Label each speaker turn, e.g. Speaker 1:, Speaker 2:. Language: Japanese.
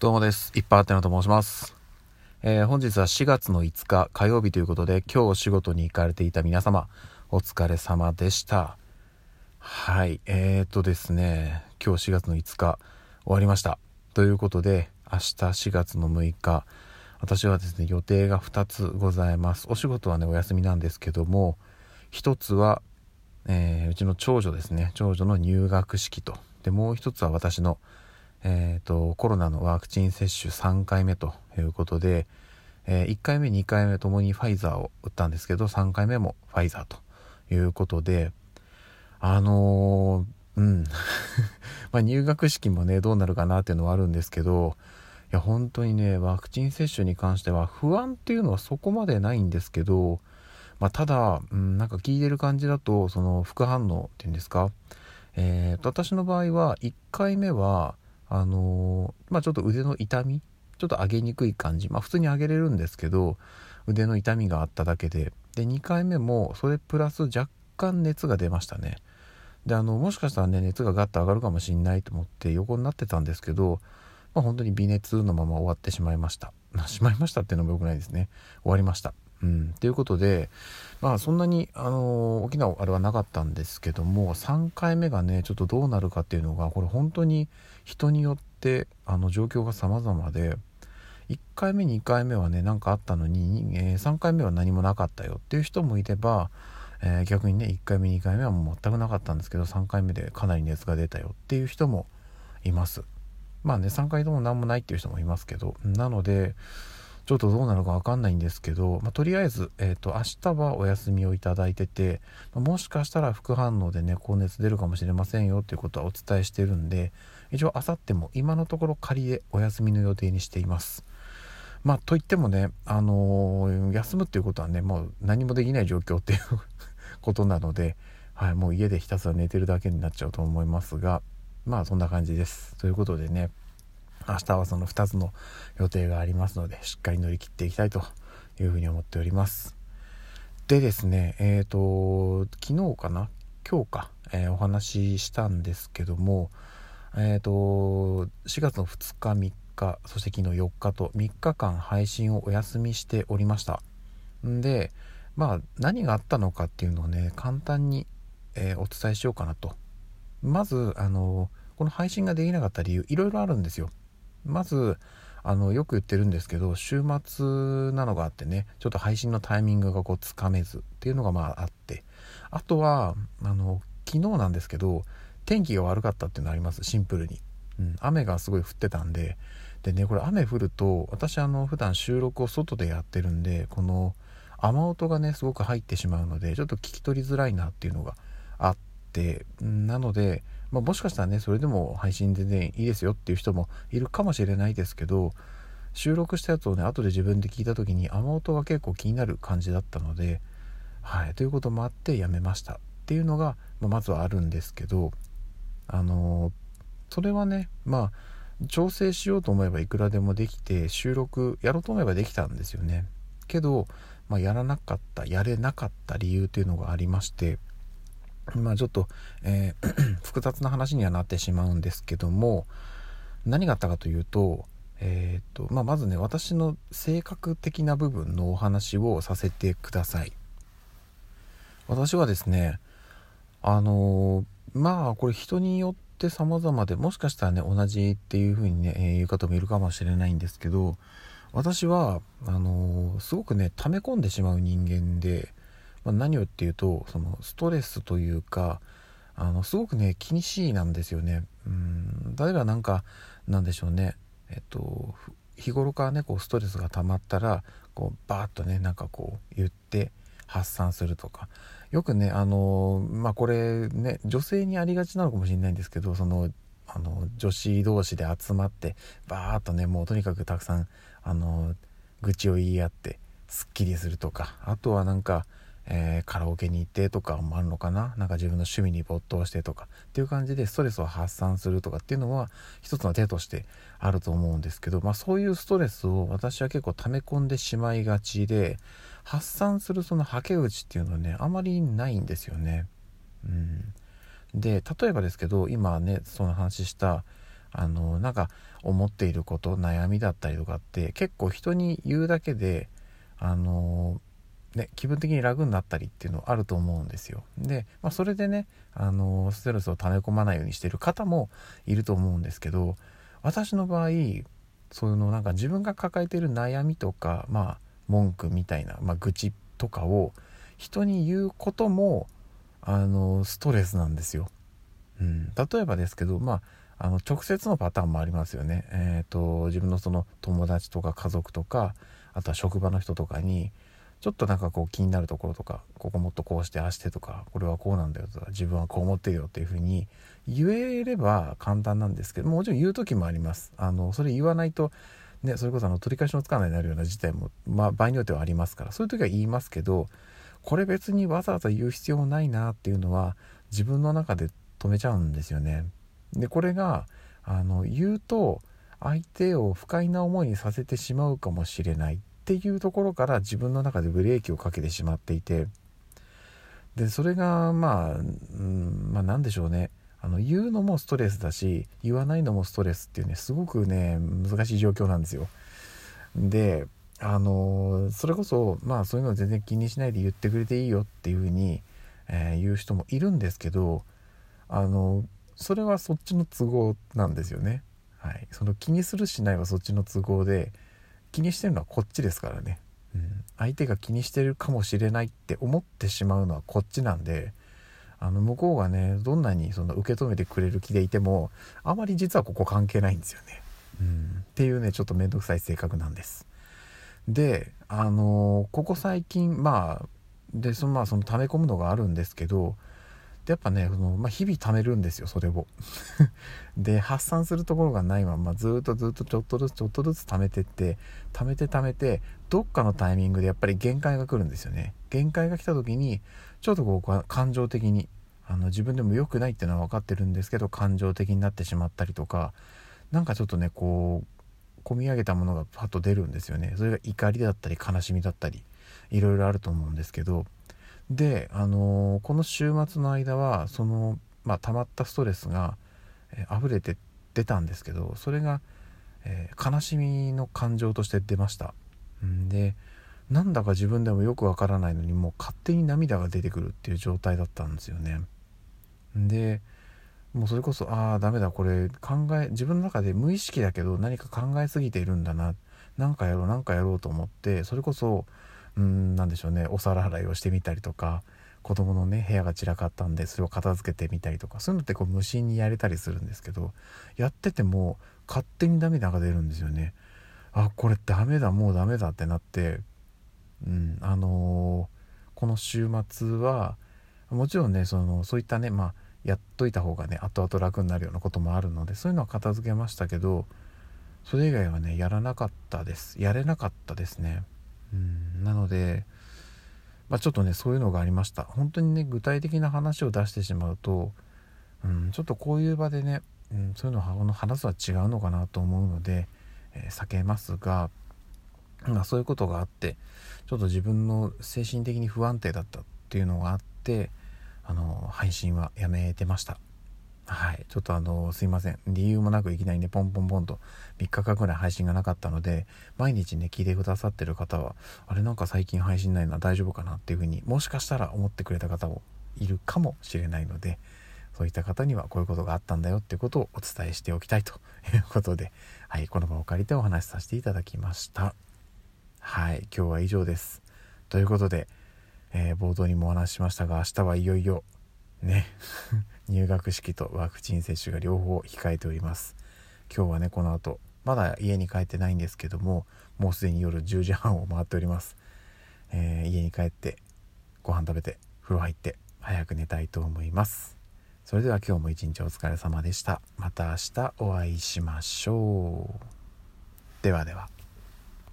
Speaker 1: どうもです。いっぱいあてのと申します。えー、本日は4月の5日火曜日ということで、今日お仕事に行かれていた皆様、お疲れ様でした。はい、えーとですね、今日4月の5日終わりました。ということで、明日4月の6日、私はですね、予定が2つございます。お仕事はね、お休みなんですけども、1つは、えー、うちの長女ですね、長女の入学式と。で、もう1つは私のえーと、コロナのワクチン接種3回目ということで、えー、1回目2回目ともにファイザーを打ったんですけど3回目もファイザーということであのー、うん。まあ入学式もねどうなるかなっていうのはあるんですけどいや本当にねワクチン接種に関しては不安っていうのはそこまでないんですけど、まあ、ただ、うん、なんか聞いてる感じだとその副反応っていうんですか？えーと私の場合は1回目はあのー、まあ、ちょっと腕の痛みちょっと上げにくい感じまあ普通に上げれるんですけど腕の痛みがあっただけで。で2回目もそれプラス若干熱が出ましたね。であのもしかしたらね熱がガッと上がるかもしんないと思って横になってたんですけど、まあ、本当に微熱のまま終わってしまいました。しまいましたっていうのも良くないですね。終わりました。うん、ということでまあそんなに、あのー、大きなあれはなかったんですけども3回目がねちょっとどうなるかっていうのがこれ本当に人によってあの状況が様々で1回目2回目はね何かあったのに、えー、3回目は何もなかったよっていう人もいれば、えー、逆にね1回目2回目はもう全くなかったんですけど3回目でかなり熱が出たよっていう人もいます。まあね3回とも何もないっていう人もいますけどなのでちょっとどうなるかわかんないんですけど、まあ、とりあえず、えーと、明日はお休みをいただいてて、まあ、もしかしたら副反応でね高熱出るかもしれませんよっていうことはお伝えしてるんで一応明後日も今のところ仮でお休みの予定にしています。まあといってもねあのー、休むっていうことはねもう何もできない状況っていうことなので、はい、もう家でひたすら寝てるだけになっちゃうと思いますがまあそんな感じです。ということでね明日はその2つの予定がありますのでしっかり乗り切っていきたいというふうに思っております。でですねえっ、ー、と昨日かな？今日か、えー、お話ししたんですけどもえっ、ー、と4月の2日3日そして昨日4日と3日間配信をお休みしておりました。んでまあ何があったのかっていうのをね簡単に、えお伝えしようかなと。まずあのこの配信ができなかった理由いろいろあるんですよ。まずあのよく言ってるんですけど週末なのがあってねちょっと配信のタイミングがこうつかめずっていうのがまああってあとはあの昨日なんですけど天気が悪かったっていうのありますシンプルに、うん、雨がすごい降ってたんで。でねこれ雨降ると私あの普段収録を外でやってるんでこの雨音がねすごく入ってしまうのでちょっと聞き取りづらいなっていうのがあってなのでまあ、もしかしたらねそれでも配信全然いいですよっていう人もいるかもしれないですけど収録したやつをね後で自分で聞いた時に雨音が結構気になる感じだったのではいということもあってやめましたっていうのが、まあ、まずはあるんですけどあのー、それはねまあ調整しようと思えばいくらでもできて収録やろうと思えばできたんですよね。けど、まあ、やらなかったやれなかった理由というのがありましてまあちょっと、えー、複雑な話にはなってしまうんですけども何があったかというと,、えーとまあ、まずね私の性格的な部分のお話をさせてください。私はですねあのー、まあこれ人によって様々でもしかしたらね同じっていう風にね、え、言う方もいるかもしれないんですけど私はあのー、すごくね溜め込んでしまう人間でまあ、何をっていうとそのストレスというかあのすごくね気にしいなんですよね。うん。例えばなんかなんでしょうね。えっと日頃からねこうストレスが溜まったらこうバーッとねなんかこう言って発散するとか。よくねあのまあこれね女性にありがちなのかもしれないんですけどそのあの女子同士で集まってバーッとねもうとにかくたくさんあの愚痴を言い合ってすっきりするとか。あとはなんかえー、カラオケに行ってとかもあるのかな？なんか自分の趣味に没頭してとかっていう感じでストレスを発散するとかっていうのは一つの手としてあると思うんですけど、まあ、そういうストレスを私は結構溜め込んでしまいがちで発散するそのはけ口っていうのはねあまりないんですよね。うん、で例えばですけど今ねその話したあのなんか思っていること悩みだったりとかって結構人に言うだけであのね、気分的に楽になったりっていうのあると思うんですよ。で、まあ、それでね、あのストレスを溜め込まないようにしてる方もいると思うんですけど私の場合そういうのなんか自分が抱えている悩みとか、まあ、文句みたいな、まあ、愚痴とかを人に言うこともあのストレスなんですよ。うん、例えばですけど、まあ、あの直接のパターンもありますよね。えーと、自分のその友達とか家族とかあとは職場の人とかにちょっとなんかこう気になるところとかここもっとこうしてああしてとかこれはこうなんだよとか自分はこう思ってるよっていうふうに言えれば簡単なんですけどもちろん言う時もあります。あのそれ言わないとねそれこそあの取り返しのつかないになるような事態も、まあ、場合によってはありますからそういう時は言いますけどこれ別にわざわざ言う必要もないなっていうのは自分の中で止めちゃうんですよね。でこれがあの言うと相手を不快な思いにさせてしまうかもしれない。ていうところから自分の中でブレーキをかけてしまっていてでそれがまあ、うん、まあ何でしょうねあの言うのもストレスだし言わないのもストレスっていうねすごくね難しい状況なんですよ。であのそれこそまあそういうの全然気にしないで言ってくれていいよっていうふうに、えー、言う人もいるんですけどあのそれはそっちの都合なんですよね。はい、その気にするしないはそっちの都合で気にしてるのはこっちですからね、うん、相手が気にしてるかもしれないって思ってしまうのはこっちなんであの向こうがねどんなにその受け止めてくれる気でいてもあまり実はここ関係ないんですよね、うん、っていうねちょっと面倒くさい性格なんです。であのここ最近まあでそのまあその溜め込むのがあるんですけどやっぱねその、まあ、日々貯めるんですよそれを。で発散するところがないままずっとずっとちょっとずつちょっとずつ貯めてって貯めて貯めてどっかのタイミングでやっぱり限界が来るんですよね。限界が来た時にちょっとこう感情的にあの自分でも良くないっていうのは分かってるんですけど感情的になってしまったりとかなんかちょっとねこう込み上げたものがパッと出るんですよね。それが怒りだったり悲しみだったりいろいろあると思うんですけどで、あのー、この週末の間はその、まあ、溜まったストレスが、えー、溢れて出たんですけどそれが、えー、悲しみの感情として出ました。んでなんだか自分でもよくわからないのにもう勝手に涙が出てくるっていう状態だったんですよね。でもうそれこそああダメだこれ考え自分の中で無意識だけど何か考えすぎているんだな。何かやろう何かやろうと思ってそれこそうん何でしょうね。お皿洗いをしてみたりとか子供のね部屋が散らかったんでそれを片付けてみたりとかそういうのってこう無心にやれたりするんですけどやってても勝手に涙が出るんですよね。あこれダメだもうダメだってなってうんあのー、この週末はもちろんねそのそういったねまあやっといた方がね後々楽になるようなこともあるのでそういうのは片付けましたけどそれ以外はねやらなかったです。やれなかったですね。うん。なので、まあ、ちょっとねそういうのがありました本当にね具体的な話を出してしまうと、うん、ちょっとこういう場でね、うん、そういうのを話すは違うのかなと思うので、えー、避けますが、まあ、そういうことがあってちょっと自分の精神的に不安定だったっていうのがあってあの配信はやめてました。はい。ちょっとあの、すいません。理由もなくいきなりね、ポンポンポンと3日間ぐらい配信がなかったので、毎日ね、聞いてくださってる方は、あれなんか最近配信ないな、大丈夫かなっていうふうに、もしかしたら思ってくれた方もいるかもしれないので、そういった方にはこういうことがあったんだよっていうことをお伝えしておきたいと いうことで、はい、この場を借りてお話しさせていただきました。はい、今日は以上です。ということで、えー、冒頭にもお話ししましたが、明日はいよいよ、ね入学式とワクチン接種が両方控えております。今日はねこの後まだ家に帰ってないんですけどももうすでに夜10時半を回っております、えー、家に帰ってご飯食べて風呂入って早く寝たいと思います。それでは今日も一日お疲れ様でした。また明日お会いしましょう。ではでは。